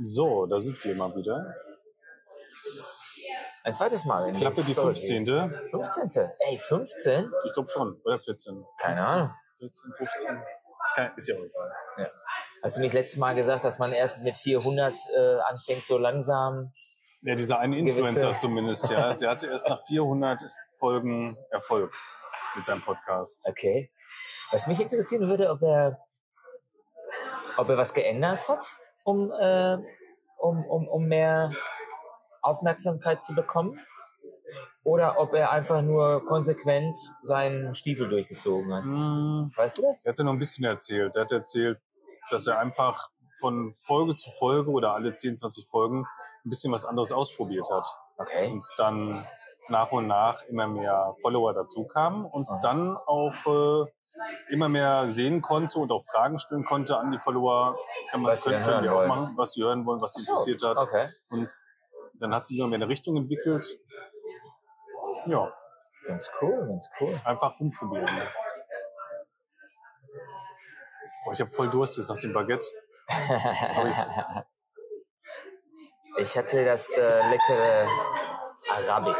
So, da sind wir mal wieder. Ein zweites Mal. In Klappe die Story. 15. 15. Ey, 15? Ich glaube schon. Oder 14. Keine 15, Ahnung. 14, 15. Kein- Ist ja auch egal. Hast du nicht letztes Mal gesagt, dass man erst mit 400 äh, anfängt, so langsam? Ja, dieser eine Influencer zumindest, ja. Der hatte erst nach 400 Folgen Erfolg mit seinem Podcast. Okay. Was mich interessieren würde, ob er, ob er was geändert hat, um, äh, um, um, um mehr Aufmerksamkeit zu bekommen. Oder ob er einfach nur konsequent seinen Stiefel durchgezogen hat. Hm, Weißt du das? Er hatte noch ein bisschen erzählt. Er hat erzählt, dass er einfach von Folge zu Folge oder alle 10, 20 Folgen ein bisschen was anderes ausprobiert hat. Okay. Und dann nach und nach immer mehr Follower dazu kamen und Aha. dann auch äh, immer mehr sehen konnte und auch Fragen stellen konnte an die Follower, kann man, Was können, können die hören auch wollen. machen, was sie hören wollen, was sie So, interessiert hat. Okay. Und dann hat sich immer mehr eine Richtung entwickelt. Ja, Ganz cool, ganz cool. einfach rumprobieren. Boah, ich habe voll Durst jetzt nach dem Baguette. ich hatte das äh, leckere Arabic.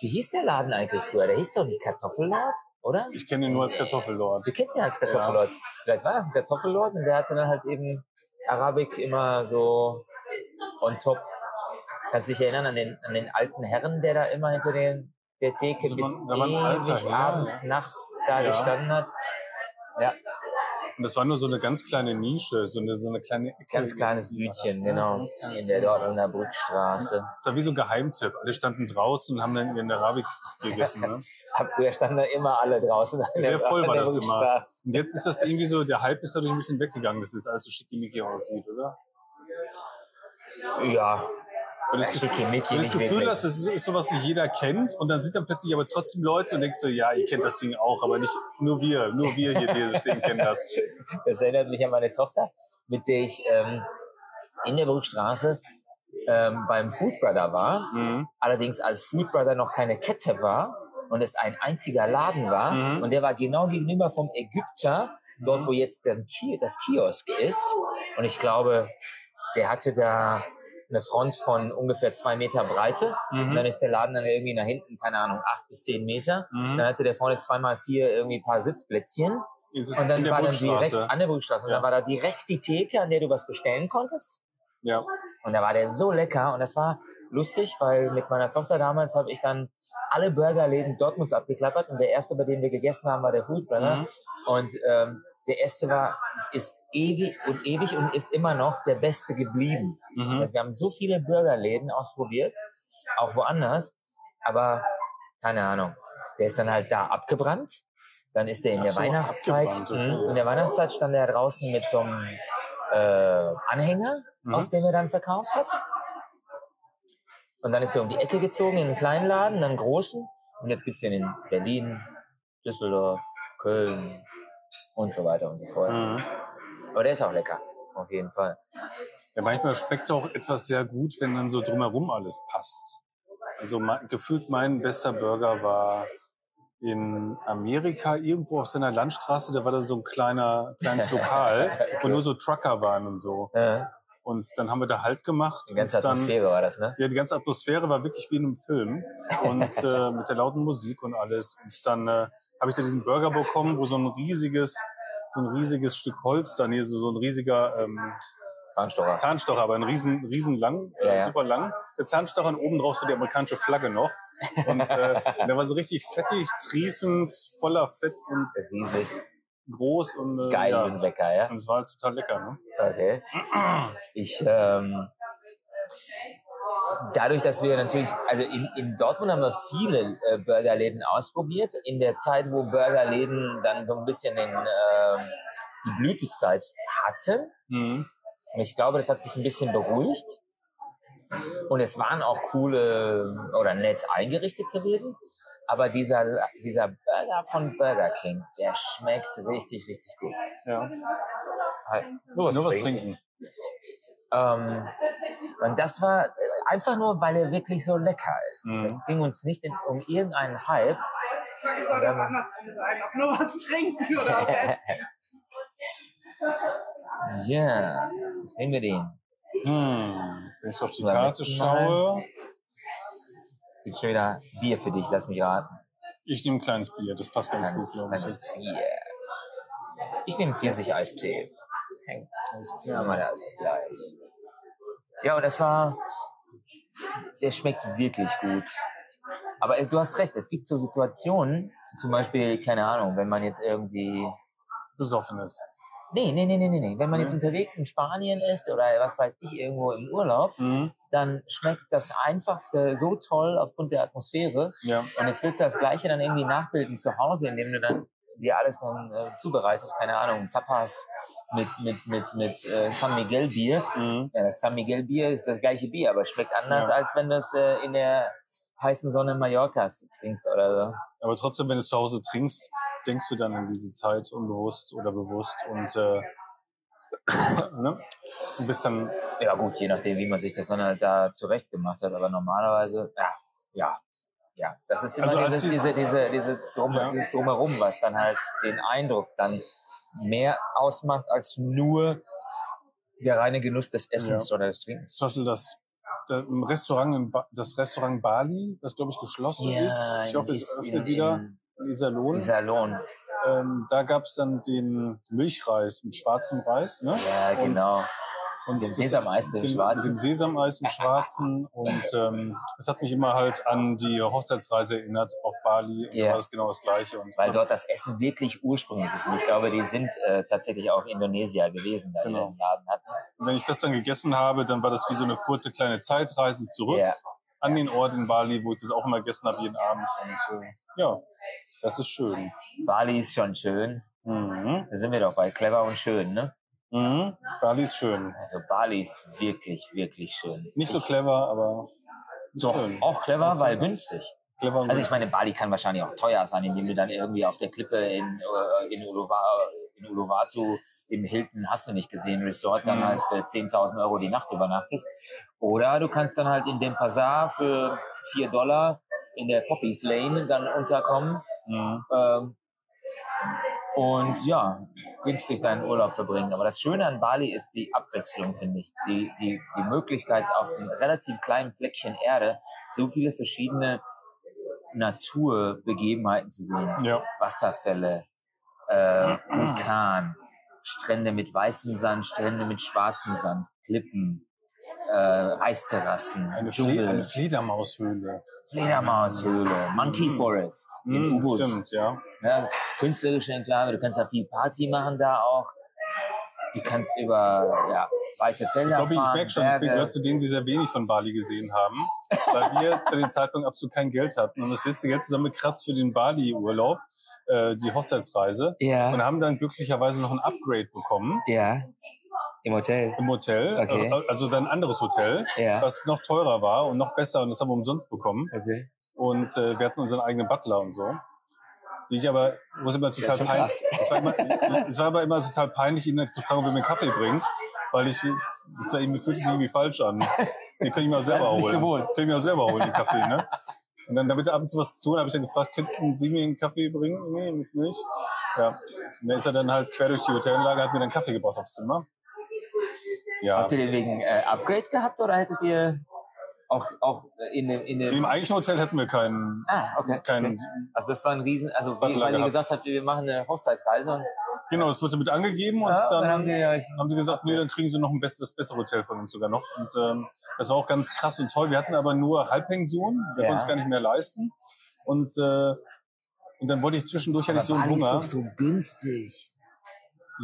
Wie hieß der Laden eigentlich früher? Der hieß doch nicht Kartoffellord, oder? Ich kenne ihn nur als Kartoffellord. Du kennst ihn als Kartoffellord. Vielleicht war das ein Kartoffellord und der hatte dann halt eben Arabic immer so on top. Kannst du dich erinnern an den, an den alten Herren, der da immer hinter den, der Theke Also bis man- alter ewig Herr, abends, ja. nachts da Ja. gestanden hat? Und das war nur so eine ganz kleine Nische, so eine, so eine kleine Ecke. ganz kleines das, Bütchen, genau. ganz kleines In der Dortmunder das. Brückstraße. Das war wie so ein Geheimtipp. Alle standen draußen und haben dann ihren Arabik gegessen. Ne? Ab früher standen da immer alle draußen. Sehr voll war das immer. Und jetzt ist das irgendwie so, der Hype ist dadurch ein bisschen weggegangen, dass es alles so schickimicki aussieht, oder? Ja, Und das, Gefühl, schickimicki und das Gefühl hast, das ist, ist so, was sich jeder kennt und dann sind dann plötzlich aber trotzdem Leute und denkst so, ja, ihr kennt das Ding auch, aber nicht nur wir, nur wir hier, die hier stehen, kennen das. Das erinnert mich an meine Tochter, mit der ich ähm, in der Brückstraße ähm, beim Food Brother war. Mhm. Allerdings als Food Brother noch keine Kette war und es ein einziger Laden war. Mhm. Und der war genau gegenüber vom Ägypter, dort wo jetzt der das Kiosk ist. Und ich glaube, der hatte da eine Front von ungefähr zwei Meter Breite. Und dann Mhm. ist der Laden dann irgendwie nach hinten, keine Ahnung, acht bis zehn Meter. Dann Mhm. hatte der vorne zweimal vier irgendwie ein paar Sitzplätzchen. Und dann war dann direkt an der Brückstraße. Und Ja. da war da direkt die Theke, an der du was bestellen konntest. Ja. Und da war der so lecker. Und das war lustig, weil mit meiner Tochter damals habe ich dann alle Burgerläden Dortmunds abgeklappert. Und der erste, bei dem wir gegessen haben, war der Food Brother. Mhm. Und ähm, der erste war, ist ewig und ewig und ist immer noch der beste geblieben. Das Mhm. heißt, wir haben so viele Burgerläden ausprobiert, auch woanders. Aber keine Ahnung. Der ist dann halt da abgebrannt. Dann ist der in Ach der so, Weihnachtszeit. Mhm. in der Weihnachtszeit stand er draußen mit so einem äh, Anhänger, Mhm. aus dem er dann verkauft hat. Und dann ist er um die Ecke gezogen in einen kleinen Laden, dann einen großen. Und jetzt gibt's den in Berlin, Düsseldorf, Köln und so weiter und so fort. Mhm. Aber der ist auch lecker, auf jeden Fall. Ja, manchmal schmeckt auch etwas sehr gut, wenn dann so drumherum alles passt. Also mein, gefühlt mein bester Burger war in Amerika irgendwo auf seiner Landstraße. Da war da so ein kleiner kleines Lokal, wo nur so Trucker waren und so. Ja, Und dann haben wir da Halt gemacht. die ganze und dann, Atmosphäre war das, ne? Ja, die ganze Atmosphäre war wirklich wie in einem Film und äh, mit der lauten Musik und alles. Und dann äh, habe ich da diesen Burger bekommen, wo so ein riesiges, so ein riesiges Stück Holz, da nee, so, so ein riesiger ähm, Zahnstocher. Zahnstocher, aber ein riesen, riesen lang, äh, Ja, ja. super lang. Der Zahnstocher und oben drauf so die amerikanische Flagge noch. Und äh, der war so richtig fettig, triefend, voller Fett und Riesig. Groß und äh, Geil ja. und lecker, ja? Und es war halt total lecker, ne? Okay. Ich, ähm, dadurch, dass wir natürlich, also in, in Dortmund haben wir viele äh, Burgerläden ausprobiert. In der Zeit, wo Burgerläden dann so ein bisschen den, ähm, die Blütezeit hatten. Mhm. Ich glaube, das hat sich ein bisschen beruhigt. Und es waren auch coole oder nett eingerichtete Läden. Aber dieser, dieser Burger von Burger King, der schmeckt richtig, richtig gut. Ja. Halt, nur was, Nur was trinken. trinken. Ähm, und das war einfach nur, weil er wirklich so lecker ist. Mhm. Es ging uns nicht in, um irgendeinen Hype. Ich soll doch anders sagen, ob nur was trinken oder essen. ja, was nehmen wir den? Hm. Wenn ich so auf die Karte schaue, Gibt schon wieder Bier für dich, lass mich raten. ich nehme ein kleines Bier. Das passt ganz Kleines, gut, glaube ich. kleines Bier. Ich nehme Pfirsich-Eistee. Ja, mal das gleich. Ja, und das war, der schmeckt wirklich gut. Aber du hast recht, es gibt so Situationen, zum Beispiel, keine Ahnung, wenn man jetzt irgendwie, Besoffen ist. Nee, nee, nee, nee, nee, wenn man jetzt Nee. unterwegs in Spanien ist oder was weiß ich, irgendwo im Urlaub, Mhm. dann schmeckt das Einfachste so toll aufgrund der Atmosphäre. Ja. Und jetzt willst du das Gleiche dann irgendwie nachbilden zu Hause, indem du dann dir alles dann äh, zubereitest, keine Ahnung, Tapas mit, mit, mit, mit äh, San Miguel Bier. Mhm. Ja, das San Miguel Bier ist das gleiche Bier, aber schmeckt anders, Ja. als wenn du es äh, in der heißen Sonne Mallorcas trinkst oder so. Aber trotzdem, wenn du es zu Hause trinkst, denkst du dann an diese Zeit unbewusst oder bewusst und äh, ne? du bist dann Ja gut, je nachdem, wie man sich das dann halt da zurecht gemacht hat, aber normalerweise, ja, ja, ja. Das ist immer Also als dieses, die- diese, diese, diese Drum, Ja. dieses Drumherum, was dann halt den Eindruck dann mehr ausmacht als nur der reine Genuss des Essens oder des Trinkens. zum Beispiel das, da- im Restaurant, das Restaurant Bali, das glaube ich geschlossen ist. Ich hoffe, es öffnet wieder in Iserlohn. Iserlohn. Ähm, da gab es dann den Milchreis mit schwarzem Reis. Ne? Ja, Und- genau. Und Dem das- Sesameis, dem schwarzen. dem Sesameis im Schwarzen. Und ähm, das hat mich immer halt an die Hochzeitsreise erinnert auf Bali. Und Ja. da war das genau das Gleiche. Und Weil dort das Essen wirklich ursprünglich ist. Und ich glaube, die sind äh, tatsächlich auch Indonesier gewesen, da die Genau. den Laden hatten. Und wenn ich das dann gegessen habe, dann war das wie so eine kurze kleine Zeitreise zurück Ja. An den Ort in Bali, wo ich das auch immer gegessen habe jeden Abend. Und äh, ja, das ist schön. Bali ist schon schön. Mhm. Da sind wir doch bei clever und schön, ne? Mhm. Bali ist schön. Also Bali ist wirklich, wirklich schön. Nicht so clever, aber Doch, schön. auch clever, weil günstig. Clever Also ich meine, Bali kann wahrscheinlich auch teuer sein, indem du dann irgendwie auf der Klippe in, äh, in, Uluwa, in Uluwatu im Hilton hast du nicht gesehen Resort dann Mhm. halt für 10.000 Euro die Nacht übernachtest. Oder du kannst dann halt in dem Bazar für 4 Dollar in der Poppies Lane dann unterkommen Mhm. ähm, und ja, günstig deinen Urlaub verbringen. Aber das Schöne an Bali ist die Abwechslung, finde ich. Die, die, die Möglichkeit, auf einem relativ kleinen Fleckchen Erde so viele verschiedene Naturbegebenheiten zu sehen. Ja. Wasserfälle, äh, Vulkan, Strände mit weißem Sand, Strände mit schwarzem Sand, Klippen, äh, Reisterrassen, Eine, Fle eine Fledermaushöhle. Fledermaushöhle, Monkey Mhm. Forest in Ubud. stimmt, ja. Ja, künstlerische Enklave, du kannst ja viel Party machen da auch. Du kannst über ja, weite Ich Felder ich fahren, merke schon, ich Berge. gehöre zu denen, die sehr wenig von Bali gesehen haben, weil wir zu dem Zeitpunkt absolut kein Geld hatten und das letzte Geld zusammengekratzt für den Bali-Urlaub, äh, die Hochzeitsreise ja, und haben dann glücklicherweise noch ein Upgrade bekommen ja, im Hotel. im Hotel, Okay. äh, also dann ein anderes Hotel, Ja, was noch teurer war und noch besser und das haben wir umsonst bekommen okay. und äh, wir hatten unseren eigenen Butler und so. Die ich aber, wo es immer total schon peinlich, es war, immer, es war aber immer total peinlich, ihn zu fragen, ob er mir einen Kaffee bringt, weil ich, das war irgendwie, fühlte sich irgendwie falsch an. Den könnte ich mir auch selber holen. gewohnt. Könnte ich mir auch selber holen, den Kaffee, ne? Und dann, damit er ab und zu was zu tun, habe ich dann gefragt, könnten Sie mir einen Kaffee bringen? Nee, mit Milch. Ja. Und dann ist er dann halt quer durch die Hotelanlage, hat mir dann Kaffee gebracht aufs Zimmer. Ja. Habt ihr den wegen äh, Upgrade gehabt oder hättet ihr auch, auch in dem, in dem dem eigentlichen Hotel hätten wir keinen, Ah, okay. keinen, okay. Also das war ein Riesen, also wie, weil ihr gesagt habt, wir machen eine Hochzeitsreise und genau, das wurde mit angegeben und ja, dann, haben die euch haben sie gesagt, nee, dann kriegen sie noch ein besseres, bessere Hotel von uns sogar noch. Und ähm, das war auch ganz krass und toll. Wir hatten aber nur Halbpension, wir Ja. konnten es gar nicht mehr leisten. Und, äh, und dann wollte ich zwischendurch, hatte ich so einen Bali ist Hunger. doch so günstig.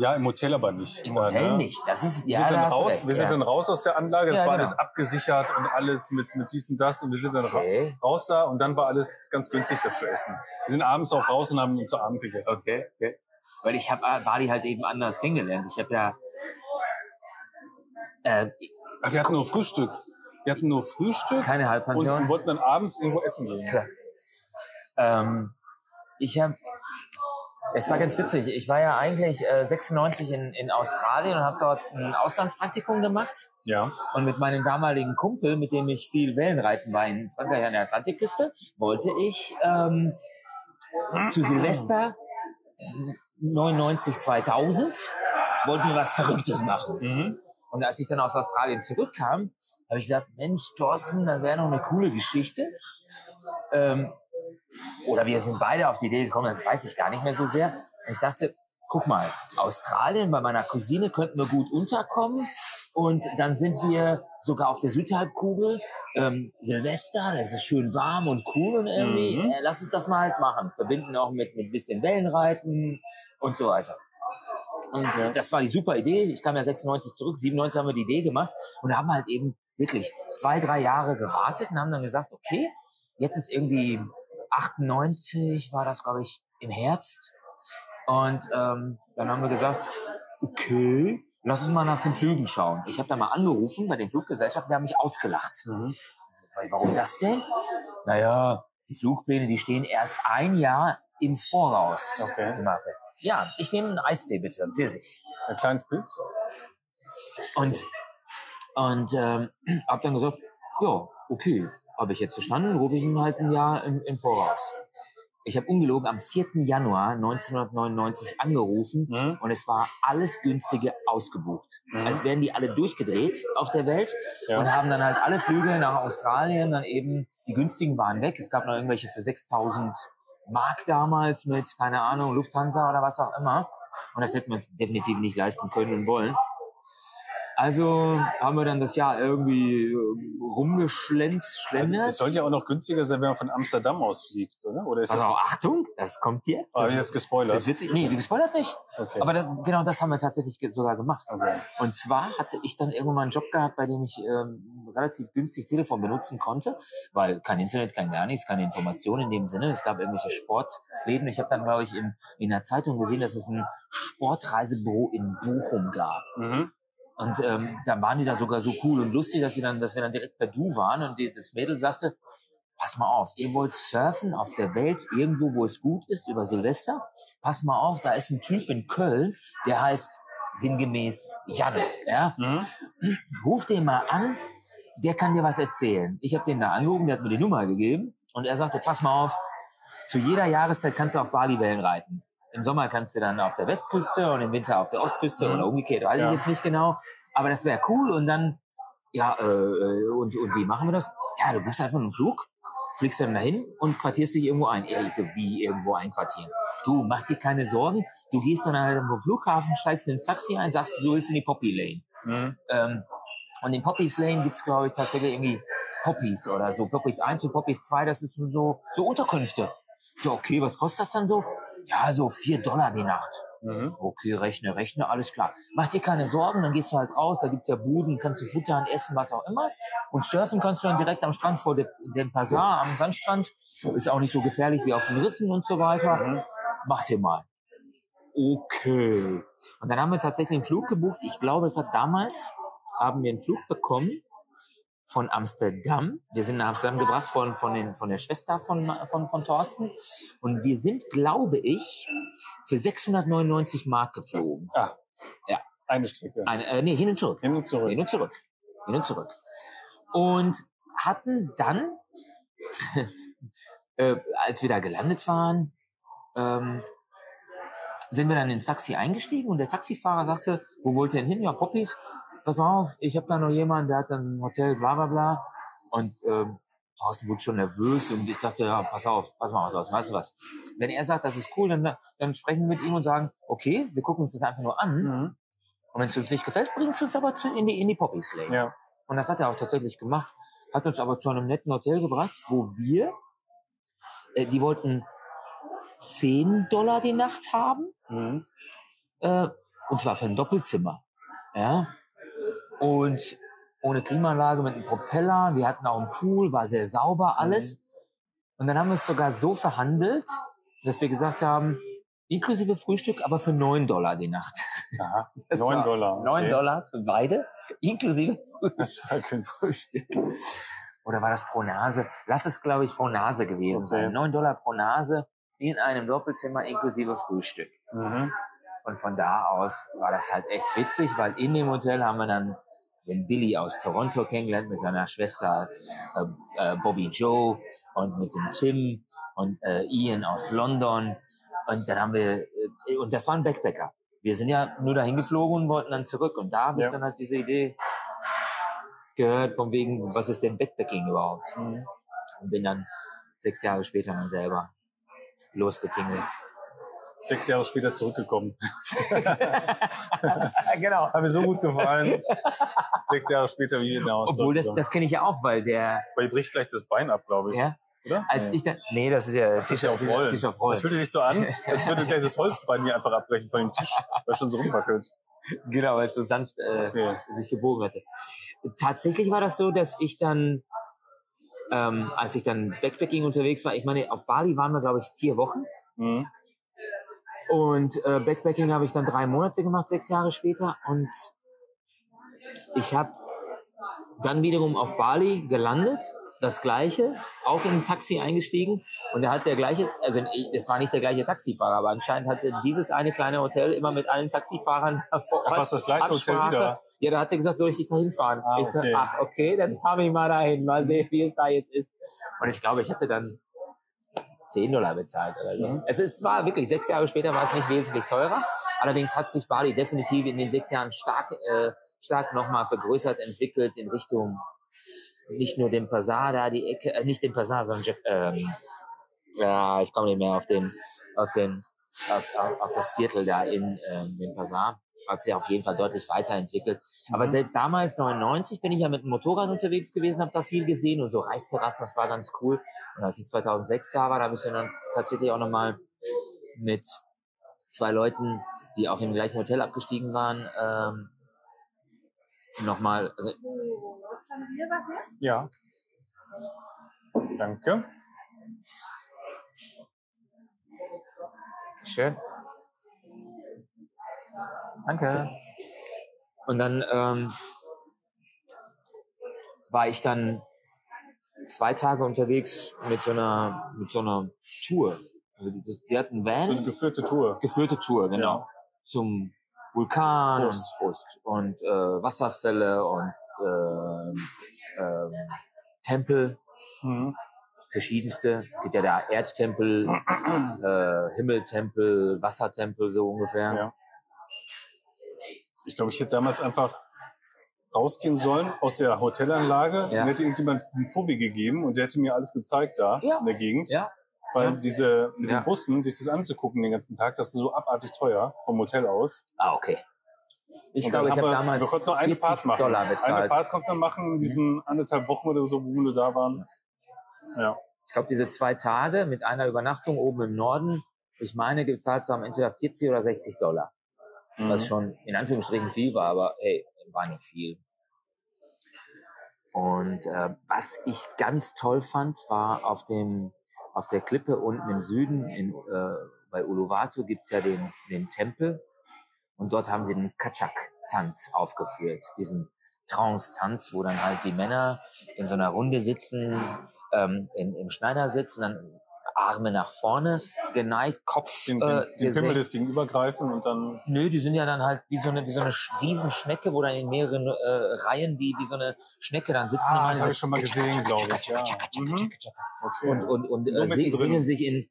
Ja, im Hotel aber nicht. Im Hotel ne? nicht. Das ist, Wir ja, sind, da dann raus, recht, wir sind ja. dann raus aus der Anlage, es Ja, war genau. alles abgesichert und alles mit, mit dies und das und wir sind dann Okay. raus da und dann war alles ganz günstig da zu essen. Wir sind abends auch raus und haben zu Abend gegessen. Okay, okay. Weil ich habe Bali halt eben anders kennengelernt. Ich habe ja äh, Ach, wir hatten nur Frühstück. Wir hatten nur Frühstück keine Halbpension. und wollten dann abends irgendwo essen gehen. Klar. Ähm, ich habe Es war ganz witzig. Ich war ja eigentlich äh, 96 in, in Australien und habe dort ein Auslandspraktikum gemacht. Ja. Und mit meinem damaligen Kumpel, mit dem ich viel Wellenreiten war in Frankreich an der Atlantikküste, wollte ich ähm, zu Silvester 99, 2000, wollten wir was Verrücktes machen. Mhm. Und als ich dann aus Australien zurückkam, habe ich gesagt, Mensch, Thorsten, das wäre noch eine coole Geschichte. Ähm, oder wir sind beide auf die Idee gekommen, das weiß ich gar nicht mehr so sehr. Und ich dachte, guck mal, Australien, bei meiner Cousine könnten wir gut unterkommen. Und dann sind wir sogar auf der Südhalbkugel. Ähm, Silvester, das ist schön warm und cool und irgendwie, Mhm. äh, lass uns das mal halt machen. Verbinden auch mit, ein bisschen Wellenreiten und so weiter. Und Ja. das war die super Idee. Ich kam ja 96 zurück, 97 haben wir die Idee gemacht und haben halt eben wirklich zwei, drei Jahre gewartet und haben dann gesagt, okay, jetzt ist irgendwie 98 war das, glaube ich, im Herbst. Und ähm, dann haben wir gesagt, okay, lass uns mal nach den Flügen schauen. Ich habe da mal angerufen bei den Fluggesellschaften, die haben mich ausgelacht. Mhm. Warum das denn? Naja, die Flugpläne, die stehen erst ein Jahr im Voraus. Okay. Immer fest. Ja, ich nehme einen Eistee bitte, Pfirsich. Ein kleines Pilz? Und, und ähm, hab dann gesagt, ja, okay, habe ich jetzt verstanden, rufe ich ihn halt ein Jahr im, im Voraus. Ich habe ungelogen am 4. Januar 1999 angerufen Mhm. und es war alles günstige ausgebucht. Mhm. Als wären die alle durchgedreht auf der Welt Ja. und haben dann halt alle Flüge nach Australien, dann eben die günstigen waren weg. Es gab noch irgendwelche für 6000 Mark damals mit, keine Ahnung, Lufthansa oder was auch immer. Und das hätten wir uns definitiv nicht leisten können und wollen. Also haben wir dann das Jahr irgendwie äh, rumgeschlänzt, Also, es schlendert. soll ja auch noch günstiger sein, wenn man von Amsterdam aus fliegt, oder? Oder ist das, also Achtung, das kommt jetzt. habe Das ich ist, jetzt gespoilert? das ist witzig. Nee, gespoilert nicht. Okay. Aber das, genau das haben wir tatsächlich sogar gemacht. okay. Und zwar hatte ich dann irgendwann mal einen Job gehabt, bei dem ich ähm, relativ günstig Telefon benutzen konnte, weil kein Internet, kein gar nichts, keine Informationen in dem Sinne. Es gab irgendwelche Sportläden. Ich habe dann, glaube ich, in, in der Zeitung gesehen, dass es ein Sportreisebüro in Bochum gab. Mhm. Und ähm, dann waren die da sogar so cool und lustig, dass sie dann, dass wir dann direkt per Du waren und die, das Mädel sagte, pass mal auf, ihr wollt surfen auf der Welt irgendwo, wo es gut ist, über Silvester. Pass mal auf, da ist ein Typ in Köln, der heißt sinngemäß Janne. Ja? Mhm. Ruf den mal an, der kann dir was erzählen. Ich habe den da angerufen, der hat mir die Nummer gegeben und er sagte, pass mal auf, zu jeder Jahreszeit kannst du auf Bali Wellen reiten. Im Sommer kannst du dann auf der Westküste und im Winter auf der Ostküste Mhm. oder umgekehrt, weiß Ja. ich jetzt nicht genau. Aber das wäre cool und dann, ja, äh, äh, und, und wie machen wir das? Ja, du buchst einfach einen Flug, fliegst dann dahin und quartierst dich irgendwo ein. Ey, so wie irgendwo einquartieren. Du, mach dir keine Sorgen. Du gehst dann halt vom Flughafen, steigst ins Taxi ein, sagst, du willst in die Poppy Lane. Mhm. Ähm, und in Poppies Lane gibt's glaube ich, tatsächlich irgendwie Poppies oder so. Poppies 1 und Poppies 2, das ist so, so Unterkünfte. So, okay, was kostet das dann so? Ja, so 4 Dollar die Nacht. Mhm. Okay, rechne, rechne, alles klar. Mach dir keine Sorgen, dann gehst du halt raus, da gibt's ja Buden, kannst du futtern, essen, was auch immer. Und surfen kannst du dann direkt am Strand vor de, den Pasar, am Sandstrand. Ist auch nicht so gefährlich wie auf den Riffen und so weiter. Mhm. Mach dir mal. Okay. Und dann haben wir tatsächlich einen Flug gebucht. Ich glaube, es hat damals, haben wir einen Flug bekommen von Amsterdam. Wir sind nach Amsterdam gebracht von, von, den, von der Schwester von, von, von Thorsten. Und wir sind, glaube ich, für 699 Mark geflogen. Eine Strecke. Eine, äh, nee, hin und zurück. Hin und zurück. Hin und zurück. Hin und zurück. Und hatten dann, äh, als wir da gelandet waren, ähm, sind wir dann ins Taxi eingestiegen und der Taxifahrer sagte, wo wollt ihr denn hin? Ja, Poppies. Pass mal auf, ich habe da noch jemanden, der hat dann ein Hotel, bla bla bla. Und ähm, Thorsten wurde schon nervös und ich dachte, ja, pass auf, pass mal auf, Thorsten, weißt du was? Wenn er sagt, das ist cool, dann, dann sprechen wir mit ihm und sagen, okay, wir gucken uns das einfach nur an. Mhm. Und wenn es uns nicht gefällt, bringt es uns aber zu, in die, in die Poppies Lane. Ja. Und das hat er auch tatsächlich gemacht. Hat uns aber zu einem netten Hotel gebracht, wo wir, äh, die wollten 10 Dollar die Nacht haben, Mhm. äh, und zwar für ein Doppelzimmer. Ja. Und ohne Klimaanlage mit einem Propeller, die hatten auch einen Pool, war sehr sauber alles. Und dann haben wir es sogar so verhandelt, dass wir gesagt haben, inklusive Frühstück, aber für 9 Dollar die Nacht. Aha. Das 9 war Dollar. 9 okay. Dollar für beide, inklusive Das war. Frühstück. Oder war das pro Nase? Lass es, glaube ich, pro Nase gewesen Okay. sein. 9 Dollar pro Nase. in einem Doppelzimmer inklusive Frühstück. Mhm. Und von da aus war das halt echt witzig, weil in dem Hotel haben wir dann den Billy aus Toronto kennengelernt mit seiner Schwester äh, äh, Bobby Joe und mit dem Tim und äh, Ian aus London. Und dann haben wir, äh, und das waren Backpacker. Wir sind ja nur dahin geflogen und wollten dann zurück. Und da habe ich Ja. dann halt diese Idee gehört, von wegen, was ist denn Backpacking überhaupt? Mhm. Und bin dann sechs Jahre später dann selber losgetingelt. Sechs Jahre später zurückgekommen. genau. Hat mir so gut gefallen. Sechs Jahre später wieder nach Hause Obwohl, das, das kenne ich ja auch, weil der, Aber ihr bricht gleich das Bein ab, glaube ich. ja, Oder? als Nee. ich dann, nee, das ist ja Tisch auf Rollen. Tisch auf Das Rollen. fühlte sich so an, als würde gleich das Holzbein hier einfach abbrechen von dem Tisch, weil es schon so rumwackelt. Genau, weil es so sanft äh, Okay. sich gebogen hatte. Tatsächlich war das so, dass ich dann, ähm, als ich dann Backpacking unterwegs war, ich meine, auf Bali waren wir, glaube ich, vier Wochen. Mhm. Und äh, Backpacking habe ich dann drei Monate gemacht, sechs Jahre später. Und ich habe dann wiederum auf Bali gelandet, das gleiche, auch in ein Taxi eingestiegen. Und da hat der gleiche, also es war nicht der gleiche Taxifahrer, aber anscheinend hatte dieses eine kleine Hotel immer mit allen Taxifahrern vor Ort. Was, das gleiche Hotel Absprache. wieder? Ja, da hat er gesagt, soll ich dich da hinfahren? Ah, ich so, okay. ach, okay, dann fahr mich mal dahin, mal sehen, wie es da jetzt ist. Und ich glaube, ich hätte dann 10 Dollar bezahlt oder so. Mhm. Also es war wirklich, sechs Jahre später war es nicht wesentlich teurer. Allerdings hat sich Bali definitiv in den sechs Jahren stark, äh, stark nochmal vergrößert, entwickelt in Richtung nicht nur dem Pasar da die Ecke, äh, nicht dem Pasar, sondern ähm, ja, ich komme nicht mehr auf den, auf den, auf, auf, auf das Viertel da in ähm, dem Pasar. Hat sich auf jeden Fall deutlich weiterentwickelt. Aber Mhm. selbst damals, 99, bin ich ja mit dem Motorrad unterwegs gewesen, habe da viel gesehen und so Reisterrassen, das war ganz cool. Und als ich 2006 da war, da habe ich dann tatsächlich auch nochmal mit zwei Leuten, die auch im gleichen Hotel abgestiegen waren, ähm, nochmal, also? Ja. Danke. Schön. Danke. Und dann ähm, war ich dann zwei Tage unterwegs mit so einer, mit so einer Tour. Also die, das, die hatten einen So eine Van, geführte Tour. geführte Tour, genau. Ja. Zum Vulkan Prost. und Prost. Und äh, Wasserfälle und ähm, ähm, Tempel Mhm. verschiedenste. Es gibt ja da Erdtempel, äh, Himmeltempel, Wassertempel so ungefähr. Ja. Ich glaube, ich hätte damals einfach rausgehen sollen aus der Hotelanlage. Ja. Dann hätte irgendjemand einen Fuffi gegeben und der hätte mir alles gezeigt da Ja. in der Gegend. Ja, Weil Ja. diese, mit den Bussen, sich das anzugucken den ganzen Tag, das ist so abartig teuer vom Hotel aus. ah, okay. Ich Und glaube, ich habe damals wir konnten nur eine 40 Fahrt machen. Dollar Eine. Fahrt konnten wir machen in diesen anderthalb Wochen oder so, wo wir da waren. Ja. Ich glaube, diese zwei Tage mit einer Übernachtung oben im Norden, ich meine, gezahlt zu haben entweder 40 oder 60 Dollar. Was Mhm. schon in Anführungsstrichen viel war, aber hey, war nicht viel. Und äh, was ich ganz toll fand, war auf dem auf der Klippe unten im Süden, in, äh, bei Uluwatu gibt's ja den, den Tempel und dort haben sie den Kachak-Tanz aufgeführt, diesen Trance-Tanz, wo dann halt die Männer in so einer Runde sitzen, ähm, in, im Schneidersitz und dann Arme nach vorne, geneigt, Kopf Den, äh, den, den gesenkt. Pimmel des Gegenübergreifen und dann Nö, die sind ja dann halt wie so eine, wie so eine Sch- Riesenschnecke, wo dann in mehreren äh, Reihen wie, wie so eine Schnecke dann sitzen. Ah, das hab so ich schon mal gesehen, glaub ich, ja. Mhm. okay. Und, und, und äh, singen sich in,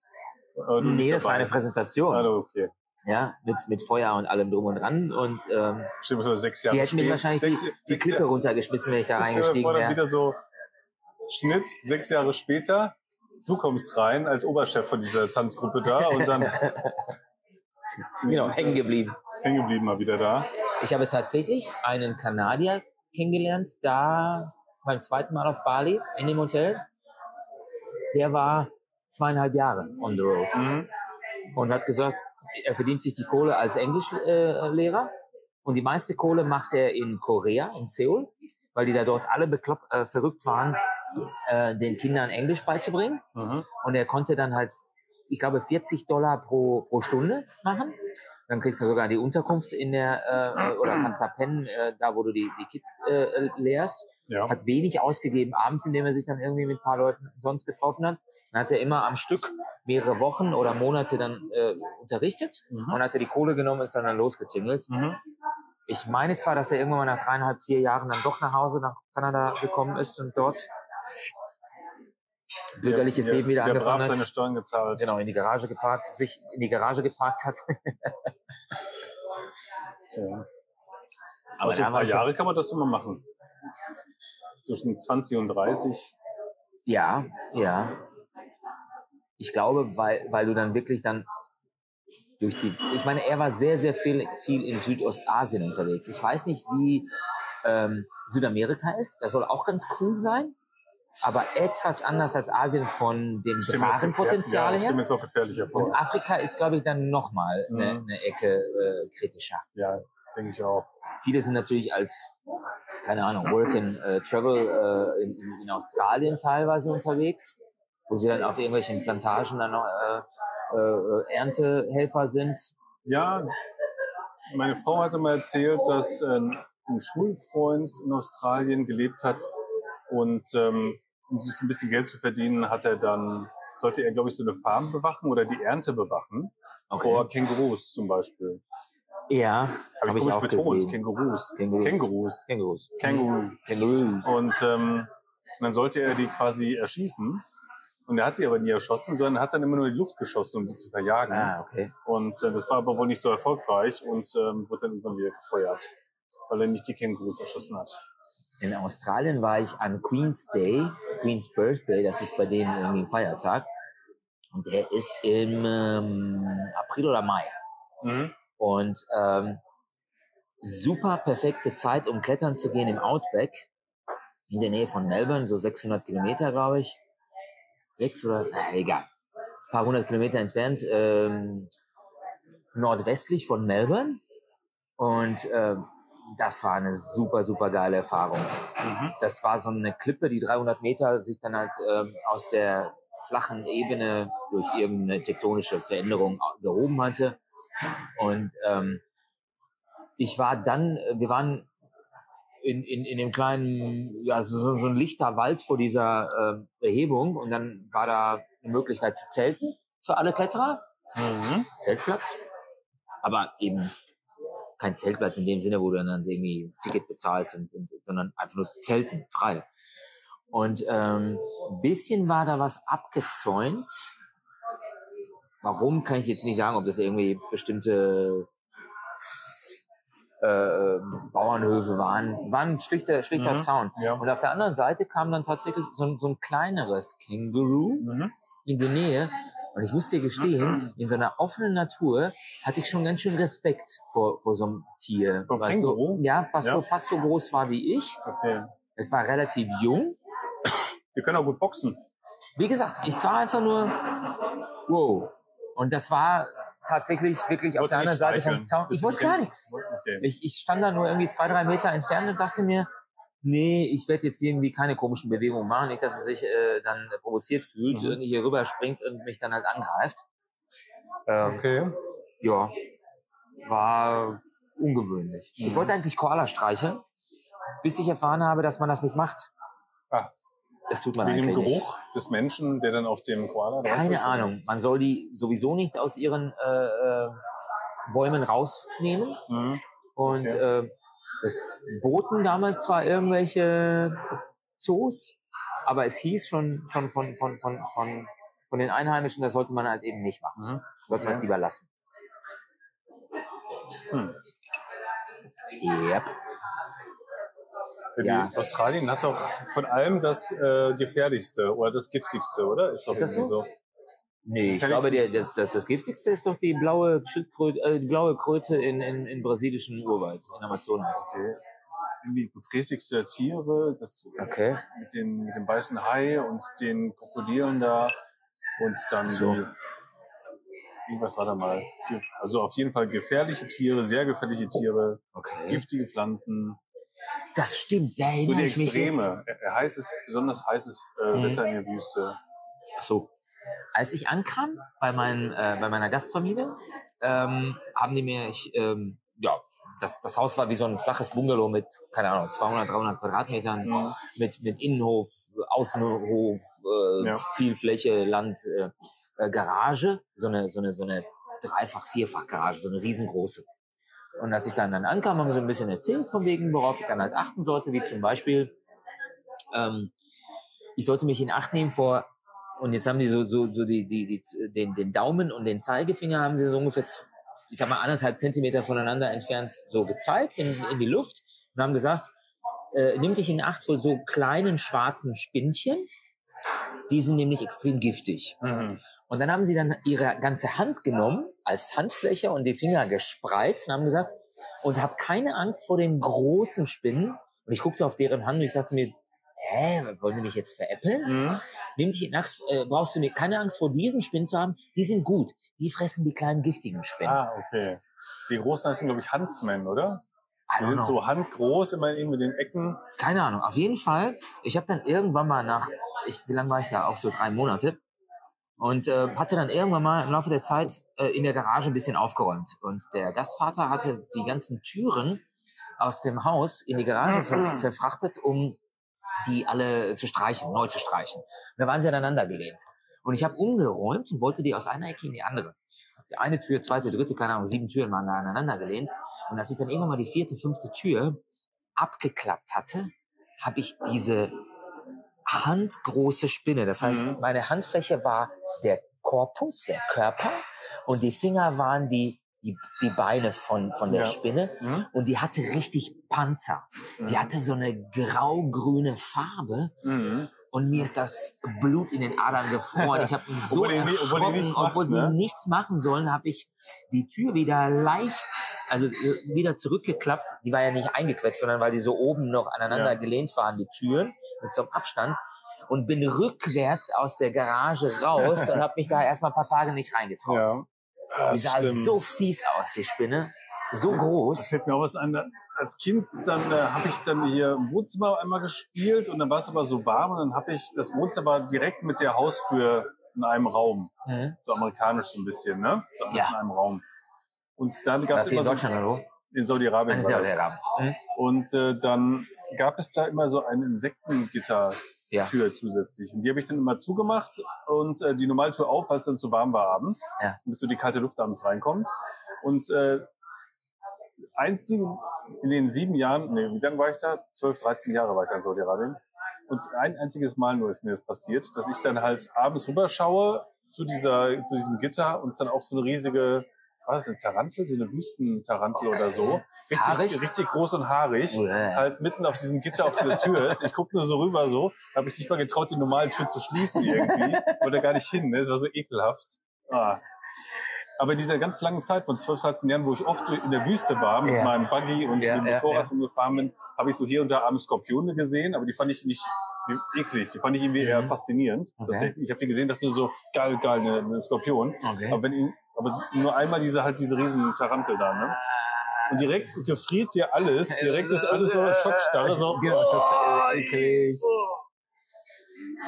du nee, das war eine Präsentation. Also, okay. Ja, mit, mit Feuer und allem drum und dran. Und ähm, Stimmt, so sechs Jahre die hätten mich spät- wahrscheinlich sechs, die, die Klippe runtergeschmissen, wenn ich da mir reingestiegen wäre. wieder so Schnitt, sechs Jahre später, du kommst rein als Oberchef von dieser Tanzgruppe da und dann Genau, hängen geblieben. hängen geblieben mal wieder da. Ich habe tatsächlich einen Kanadier kennengelernt, da beim zweiten Mal auf Bali in dem Hotel. Der war zweieinhalb Jahre on the road. Mhm. und hat gesagt, er verdient sich die Kohle als Englischlehrer und die meiste Kohle macht er in Korea, in Seoul, weil die da dort alle beklopp, äh, verrückt waren, äh, den Kindern Englisch beizubringen. Mhm. Und er konnte dann halt, ich glaube, 40 Dollar pro, pro Stunde machen. Dann kriegst du sogar die Unterkunft in der, äh, oder kannst da pennen, äh, da wo du die, die Kids äh, lehrst. Ja. hat wenig ausgegeben abends, indem er sich dann irgendwie mit ein paar Leuten sonst getroffen hat. Dann hat er immer am Stück mehrere Wochen oder Monate dann äh, unterrichtet Mhm. und hat er die Kohle genommen und ist dann, dann losgetingelt. Mhm. Ich meine zwar, dass er irgendwann mal nach dreieinhalb, vier Jahren dann doch nach Hause nach Kanada gekommen ist und dort bürgerliches Der- Leben wieder der angefangen brav hat. seine Steuern gezahlt. Genau, in die Garage geparkt, sich in die Garage geparkt hat. Ja. Aber da ein paar Jahre kann man das immer machen. Zwischen 20 und 30. Ja, ja. Ich glaube, weil, weil du dann wirklich dann durch die, ich meine, er war sehr, sehr viel, viel in Südostasien unterwegs. Ich weiß nicht, wie ähm, Südamerika ist. Das soll auch ganz cool sein, aber etwas anders als Asien von dem Gefahrenpotenzial ja, her. das auch gefährlicher Und vor. Afrika ist, glaube ich, dann nochmal eine, Mhm. eine Ecke äh, kritischer. Ja, denke ich auch. Viele sind natürlich als, keine Ahnung, Work and äh, Travel äh, in, in- in Australien teilweise unterwegs, wo sie dann auf irgendwelchen Plantagen dann noch äh, äh, Erntehelfer sind. Ja, meine Frau hatte mal erzählt, dass ähm, ein Schulfreund in Australien gelebt hat und ähm, um sich ein bisschen Geld zu verdienen, hat er dann, sollte er, glaube ich, so eine Farm bewachen oder die Ernte bewachen. Vor Kängurus zum Beispiel. Ja, Habe habe ich ich komisch auch betont. gesehen. Kängurus. Kängurus. Kängurus. Kängurus. Känguru. Kängurus. Und ähm, dann sollte er die quasi erschießen. Und er hat die aber nie erschossen, sondern hat dann immer nur in die Luft geschossen, um die zu verjagen. Ah, okay. Und äh, das war aber wohl nicht so erfolgreich und ähm, wurde dann irgendwann wieder gefeuert, weil er nicht die Kängurus erschossen hat. In Australien war ich an Queen's Day, Queen's Birthday, das ist bei denen irgendwie ein Feiertag. Und der ist im ähm, April oder Mai. Mhm. Und ähm, super perfekte Zeit, um klettern zu gehen im Outback in der Nähe von Melbourne, so 600 Kilometer, glaube ich. Sechs oder, na, egal. Ein paar hundert Kilometer entfernt, ähm, nordwestlich von Melbourne. Und ähm, das war eine super, super geile Erfahrung. Mhm. Das war so eine Klippe, die 300 Meter sich dann halt ähm, aus der flachen Ebene durch irgendeine tektonische Veränderung gehoben hatte. Und ähm, ich war dann, äh, wir waren in, in, in dem kleinen, ja, so, so ein lichter Wald vor dieser ähm, Erhebung und dann war da eine Möglichkeit zu zelten für alle Kletterer. Mhm. Zeltplatz. Aber eben kein Zeltplatz in dem Sinne, wo du dann irgendwie ein Ticket bezahlst, und, und, sondern einfach nur Zelten, frei. Und ähm, ein bisschen war da was abgezäunt. Warum kann ich jetzt nicht sagen, ob das irgendwie bestimmte äh, Bauernhöfe waren. War ein schlichter, schlichter Mhm. Zaun. Ja. Und auf der anderen Seite kam dann tatsächlich so, ein- so ein kleineres Känguru Mhm. in die Nähe. Und ich muss dir gestehen, in so einer offenen Natur hatte ich schon ganz schön Respekt vor, vor so einem Tier. Vor was Känguru? So, ja, fast, Ja. So, fast so groß war wie ich. Okay. Es war relativ jung. Wir können auch gut boxen. Wie gesagt, ich war einfach nur wow. Und das war tatsächlich wirklich auf der anderen Seite vom? Zaun. Ich wollte gar nichts. Ich, ich stand da nur irgendwie zwei, drei Meter entfernt und dachte mir, nee, ich werde jetzt irgendwie keine komischen Bewegungen machen, nicht, dass er sich äh, dann provoziert fühlt, Mhm. irgendwie hier rüber springt und mich dann halt angreift. Ähm, okay. Ja, war ungewöhnlich. Mhm. Ich wollte eigentlich Koala streicheln, bis ich erfahren habe, dass man das nicht macht. Ah. Das tut man Wegen dem eigentlich nicht. Geruch des Menschen, der dann auf dem Koala drauf Keine ist? Ahnung. Man soll die sowieso nicht aus ihren äh, äh, Bäumen rausnehmen. Mhm. Und Okay. äh, das boten damals zwar irgendwelche Zoos, aber es hieß schon, schon von, von, von, von, von den Einheimischen, das sollte man halt eben nicht machen. Mhm. Sollte man es lieber lassen. Hm. Yep. Die Ja. Australien hat doch von allem das äh, gefährlichste oder das giftigste, oder? Ist, doch Ist das irgendwie so? Nee, ich glaube, der, das, das, das giftigste ist doch die blaue Schildkröte, äh, die blaue Kröte in, in, in brasilischen Urwald, in Amazonas. Okay. Irgendwie gefräßigste Tiere, das Okay. mit, den, mit dem weißen Hai und den Krokodilen da und dann So. die. Irgendwas war da mal. Also auf jeden Fall gefährliche Tiere, sehr gefährliche Tiere, Okay. giftige Pflanzen, Das stimmt, da so die. Extreme. Äh, Heißes, besonders heißes äh, Mhm. Wetter in der Wüste. Ach so. Als ich ankam bei, meinen, äh, bei meiner Gastfamilie, ähm, haben die mir ich, ähm, ja, das, das Haus war wie so ein flaches Bungalow mit, keine Ahnung, 200, 300 Quadratmetern, Mhm. mit, mit Innenhof, Außenhof, äh, Ja. viel Fläche, Land, äh, äh, Garage, so eine, so eine, so eine Dreifach-, Vierfach-Garage, so eine riesengroße. Und als ich dann, dann ankam, haben sie ein bisschen erzählt von wegen, worauf ich dann halt achten sollte, wie zum Beispiel, ähm, ich sollte mich in Acht nehmen vor, und jetzt haben die so, so, so die, die, die, den, den Daumen und den Zeigefinger haben sie so ungefähr, ich sag mal, anderthalb Zentimeter voneinander entfernt so gezeigt in, in die Luft und haben gesagt, äh, nimm dich in Acht vor so kleinen schwarzen Spinnchen, die sind nämlich extrem giftig. Mhm. Und dann haben sie dann ihre ganze Hand genommen als Handfläche und die Finger gespreizt und haben gesagt, und hab keine Angst vor den großen Spinnen. Und ich guckte auf deren Hand und ich dachte mir, hä, wollen die mich jetzt veräppeln? Mhm. Nimm dich in Angst, äh, brauchst du mir keine Angst vor diesen Spinnen zu haben. Die sind gut. Die fressen die kleinen giftigen Spinnen. Ah, okay. Die großen heißen, glaube ich, Huntsmen, oder? Die sind know. so handgroß, immer mit den Ecken. Keine Ahnung. Auf jeden Fall, ich habe dann irgendwann mal nach, ich, wie lange war ich da? Auch so drei Monate. Und äh, hatte dann irgendwann mal im Laufe der Zeit äh, in der Garage ein bisschen aufgeräumt. Und der Gastvater hatte die ganzen Türen aus dem Haus in die Garage ver verfrachtet, um die alle zu streichen, neu zu streichen. Und da waren sie aneinander gelehnt. Und ich habe umgeräumt und wollte die aus einer Ecke in die andere. Die eine Tür, zweite, dritte, keine Ahnung, sieben Türen waren da aneinander gelehnt. Und als ich dann irgendwann mal die vierte, fünfte Tür abgeklappt hatte, habe ich diese handgroße Spinne. Das heißt, Mhm. meine Handfläche war der Korpus, der Körper, und die Finger waren die, die, die Beine von, von der Ja. Spinne. Mhm. Und die hatte richtig Panzer. Die hatte so eine grau-grüne Farbe. Und mir ist das Blut in den Adern gefroren. Ich habe mich so Obwohl nie- obwohl erschrocken, nichts obwohl macht, sie ne? nichts machen sollen, habe ich die Tür wieder leicht, also äh, wieder zurückgeklappt. Die war ja nicht eingequetscht, sondern weil die so oben noch aneinander Ja. gelehnt waren, die Türen, mit so einem Abstand. Und bin rückwärts aus der Garage raus und habe mich da erstmal ein paar Tage nicht reingetraut. Ja. Die sah schlimm. so fies aus, die Spinne. So Da groß. fällt mir auch was ein. da- Als Kind, dann äh, habe ich dann hier im Wohnzimmer einmal gespielt und dann war es aber so warm und dann habe ich das Wohnzimmer direkt mit der Haustür in einem Raum. Mhm. So amerikanisch so ein bisschen, ne? So Ja. in einem Raum. Und dann gab Das es immer in so Deutschland, oder? in Saudi-Arabien. Das. Rahmen. Mhm. Und äh, dann gab es da immer so ein Insektengittertür Ja. zusätzlich. Und die habe ich dann immer zugemacht und äh, die Normaltür auf, weil es dann zu warm war abends, Ja. damit so die kalte Luft abends reinkommt. Und äh, einzig in den sieben Jahren, nee, wie lange war ich da? 12, 13 Jahre war ich da in Saudi-Arabien. Und ein einziges Mal nur ist mir das passiert, dass ich dann halt abends rüberschaue zu dieser, zu diesem Gitter und dann auch so eine riesige, was war das, eine Tarantel, so eine Wüstentarantel oder so. Haarig? Richtig, richtig groß und haarig Uäh. halt mitten auf diesem Gitter auf der Tür ist. Ich gucke nur so rüber so, habe ich nicht mal getraut, die normale Tür zu schließen irgendwie. Wollte gar nicht hin, ne? Es war so ekelhaft. Ah. Aber in dieser ganz langen Zeit von 12, 13 Jahren, wo ich oft in der Wüste war, mit Ja. meinem Buggy und Ja, dem ja, Motorrad ja. rumgefahren bin, habe ich so hier und da abends Skorpione gesehen, aber die fand ich nicht eklig. Die fand ich irgendwie eher Mhm. faszinierend. Okay. Tatsächlich. Ich habe die gesehen, dachte so, geil, geil, eine, eine Skorpion. Okay. Aber, wenn ihn, aber nur einmal diese halt diese riesen Tarantel da, ne? Und direkt gefriert dir alles, direkt ist alles so Schockstarre, so. Genau, oh, eklig.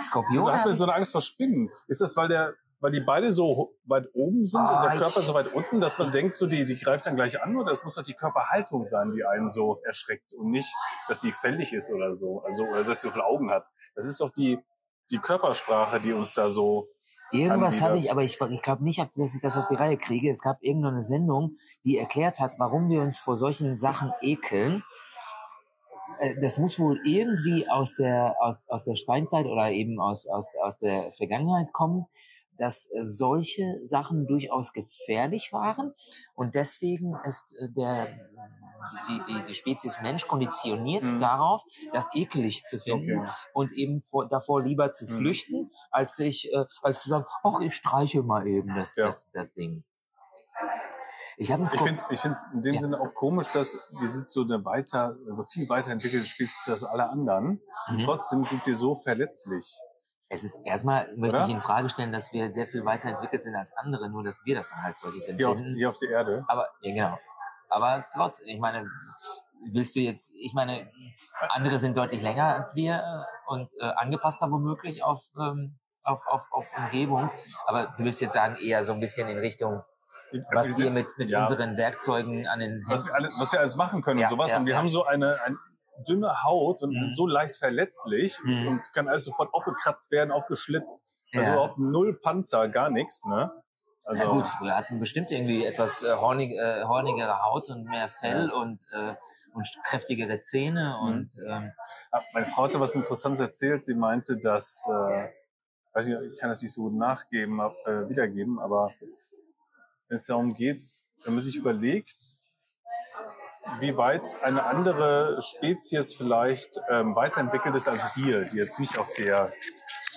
Skorpion. hat man so eine Angst vor Spinnen? Ist das, weil der, weil die Beine so weit oben sind Ah, und der ich- Körper so weit unten, dass man denkt, so die, die greift dann gleich an? Oder es muss doch die Körperhaltung sein, die einen so erschreckt und nicht, dass sie fällig ist oder so, also oder dass sie so viele Augen hat. Das ist doch die, die Körpersprache, die uns da so. Irgendwas habe ich, aber ich, ich glaube nicht, dass ich das auf die Reihe kriege. Es gab irgendeine Sendung, die erklärt hat, warum wir uns vor solchen Sachen ekeln. Äh, Das muss wohl irgendwie aus der, aus, aus der Steinzeit oder eben aus, aus, aus der Vergangenheit kommen, dass äh, solche Sachen durchaus gefährlich waren und deswegen ist äh, der, die, die, die Spezies Mensch konditioniert Mhm. darauf, das ekelig zu finden Okay. und eben vor, davor lieber zu Mhm. flüchten, als sich, äh, als zu sagen, ach, ich streiche mal eben das, Ja. das, das Ding. Ich Ich finde es ich find's in dem Ja. Sinne auch komisch, dass wir sind so eine weiter, also viel weiterentwickelte Spezies als alle anderen. Und Mhm. trotzdem sind wir so verletzlich. Es ist erstmal möchte Oder? ich in Frage stellen, dass wir sehr viel weiterentwickelt sind als andere, nur dass wir das dann halt solches Hier auf, empfinden. hier auf der Erde. Aber ja, genau. Aber trotzdem, ich meine, willst du jetzt, ich meine, andere sind deutlich länger als wir äh, und äh, angepasster womöglich auf, ähm, auf, auf, auf Umgebung. Aber du willst jetzt sagen, eher so ein bisschen in Richtung was wir mit, mit Ja. unseren Werkzeugen an den was Händen. wir, alles, was wir alles machen können Ja, und sowas. ja, und wir haben so eine, eine dünne Haut und Mhm. sind so leicht verletzlich Mhm. und kann alles sofort aufgekratzt werden, aufgeschlitzt. Also Ja. überhaupt null Panzer, gar nichts, ne? Also ja gut, wir hatten bestimmt irgendwie etwas äh, hornig, äh, hornigere Haut und mehr Fell und, äh, und kräftigere Zähne Mhm. und ähm, Ah, Meine Frau hatte was Interessantes erzählt. Sie meinte, dass, äh, weiß ich, ich kann das nicht so gut nachgeben, äh, wiedergeben, aber wenn es darum geht, wenn man sich überlegt, wie weit eine andere Spezies vielleicht ähm, weiterentwickelt ist als wir, die jetzt nicht auf der,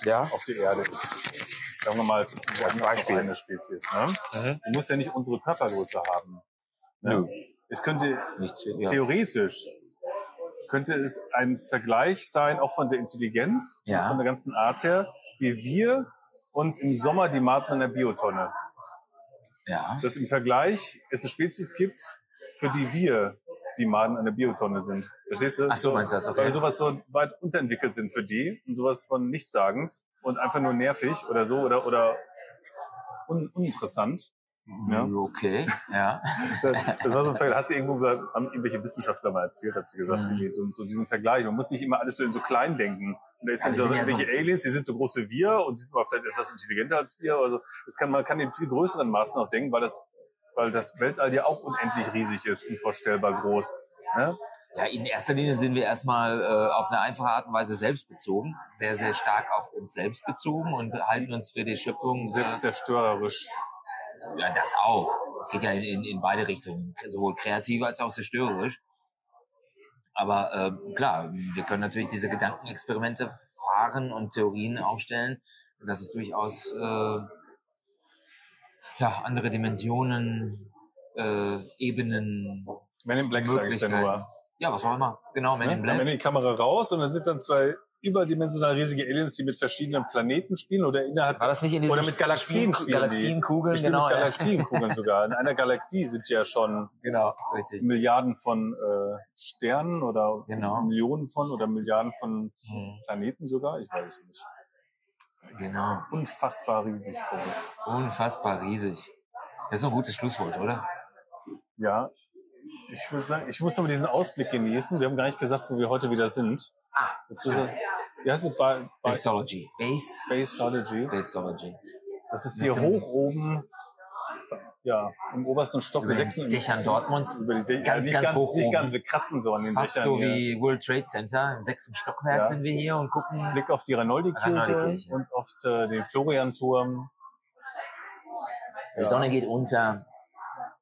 ja. auf der Erde ist. Sagen wir mal, als Beispiel. eine Spezies. Ne? Mhm. Die muss ja nicht unsere Körpergröße haben. Ne? Nö. Es könnte Nicht, ja. theoretisch könnte es ein Vergleich sein, auch von der Intelligenz, Ja. von der ganzen Art her, wie wir und im Sommer die Maten in der Biotonne. ja. Dass im Vergleich es eine Spezies gibt, für die wir die Maden an der Biotonne sind. Verstehst du? Ach so, meinst du das, okay. Weil sowas so weit unterentwickelt sind für die und sowas von nichtssagend und einfach nur nervig oder so oder, oder un uninteressant. Ja. Okay, ja. Das war so ein Vergleich, hat sie irgendwo gesagt, haben irgendwelche Wissenschaftler mal erzählt, hat sie gesagt, Mhm. so, so diesen Vergleich. Man muss nicht immer alles so in so klein denken. Und da ist Ja, dann so sind ja irgendwelche so- Aliens, die sind so groß wie wir und die sind aber vielleicht etwas intelligenter als wir. Also es kann, man kann in viel größeren Maßen auch denken, weil das, weil das Weltall ja auch unendlich riesig ist, unvorstellbar groß. Ne? Ja, in erster Linie sind wir erstmal äh, auf eine einfache Art und Weise selbstbezogen, sehr, sehr stark auf uns selbst bezogen und halten uns für die Schöpfung äh, Selbstzerstörerisch. Ja, das auch. Es geht ja in, in, in beide Richtungen, sowohl kreativ als auch zerstörerisch. Aber äh, klar, wir können natürlich diese Gedankenexperimente fahren und Theorien aufstellen, dass es durchaus äh, ja, andere Dimensionen, äh, Ebenen, Men in Black sage ich da nur. Ja, was auch immer. Genau, Men Ne? in Dann Black. die Kamera raus und dann sind dann zwei überdimensional riesige Aliens, die mit verschiedenen Planeten spielen oder innerhalb War das nicht in Oder mit Galaxien Spiel- spielen. Galaxienkugeln, genau. mit. Galaxienkugeln sogar. In einer Galaxie sind ja schon Genau. Milliarden von äh, Sternen oder Genau. Millionen von oder Milliarden von Hm, Planeten sogar. Ich weiß es nicht. Genau. Unfassbar riesig groß. Unfassbar riesig. Das ist ein gutes Schlusswort, oder? Ja. Ich würde sagen, ich muss aber diesen Ausblick genießen. Wir haben gar nicht gesagt, wo wir heute wieder sind. Ah, Jetzt ist es, wie heißt es bei, bei Baseology. Base. Spaceology? Baseology. Das ist hier hoch oben, ja, im obersten Stock. Über den Dächern Dortmunds. Über die Dächer. Ganz, ganz ganz, hoch Nicht oben. ganz, wir kratzen so an den Fast Dächern so hier. wie World Trade Center. Im sechsten Stockwerk Ja. sind wir hier und gucken. Blick auf die Ranoldi-Kirche und auf äh, den Florianturm. Die Sonne geht unter.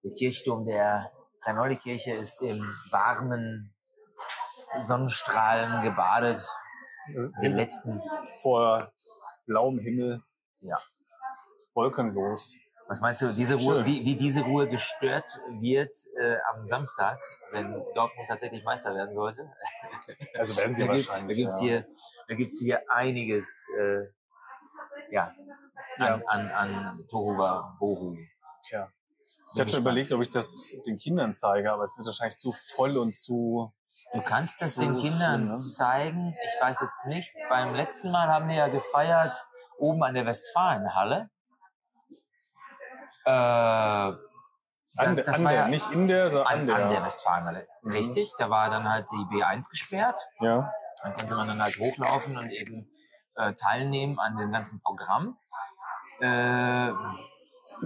Der Kirchturm der Ranoldi-Kirche ist im warmen Sonnenstrahlen gebadet. Den letzten. Vor blauem Himmel. Ja. Wolkenlos. Was meinst du, diese Ruhe, Schön. wie, wie diese Ruhe gestört wird äh, am Samstag, wenn Dortmund tatsächlich Meister werden sollte? Also werden sie Da, gibt, wahrscheinlich. da gibt's ja. hier, da gibt's hier einiges, äh, ja, an, Ja. an, an Tohuwa Bohu. Tja. Ich hatte schon überlegt, ob ich das den Kindern zeige, aber es wird wahrscheinlich zu voll und zu. Du kannst das den Kindern ne? zeigen. Ich weiß jetzt nicht. Beim letzten Mal haben wir ja gefeiert oben an der Westfalenhalle. Äh, An, das, der- das an der, ja nicht in der, sondern an, an der. an der Westfalenhalle. Mhm. Richtig. Da war dann halt die B1 gesperrt. Ja. Dann konnte man dann halt hochlaufen und eben äh, teilnehmen an dem ganzen Programm. Äh,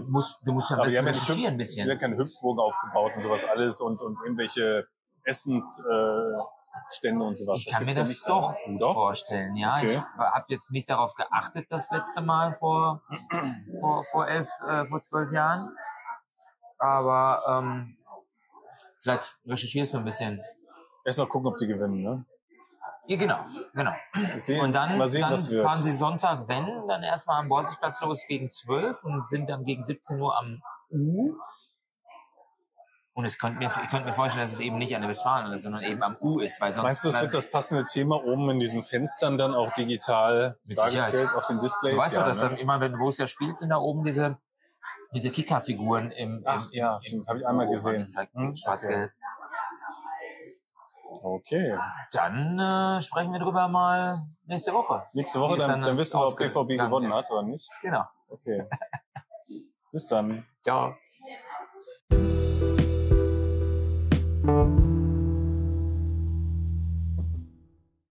musst, du musst die besten haben ja ein bisschen. Die haben keine Hüpfburgen aufgebaut und sowas alles und, und irgendwelche Essensstände äh, Stände und sowas. Ich kann mir gibt's ja das doch da. gut Doch? vorstellen. Ja, Okay. ich habe jetzt nicht darauf geachtet das letzte Mal vor vor vor elf, äh, vor zwölf Jahren. Aber ähm, vielleicht recherchierst du ein bisschen. Erstmal gucken, ob sie gewinnen, ne? Ja, genau, genau. Sehen, Und dann, sehen, dann fahren sie Sonntag, wenn, dann erstmal am Borsigplatz los gegen 12 und sind dann gegen 17 Uhr am U. Und es könnte mir, ich könnte mir vorstellen, dass es eben nicht an der Westfalen ist, sondern eben am U ist, weil sonst. Meinst du, es wird das passende Thema oben in diesen Fenstern dann auch digital dargestellt Sicherheit. auf den Displays? du weißt doch, ja, dass ne? dann immer, wenn Borussia spielt, sind da oben diese, diese Kicker-Figuren im, im, Ach, ja, im, habe ich einmal gesehen. Hm, Schwarz-Gelb. Okay. Dann äh, sprechen wir drüber mal nächste Woche. Nächste Woche, dann, dann dann wissen wir, ob BVB gewonnen ist. hat oder nicht. Genau. Okay. Bis dann. Ciao.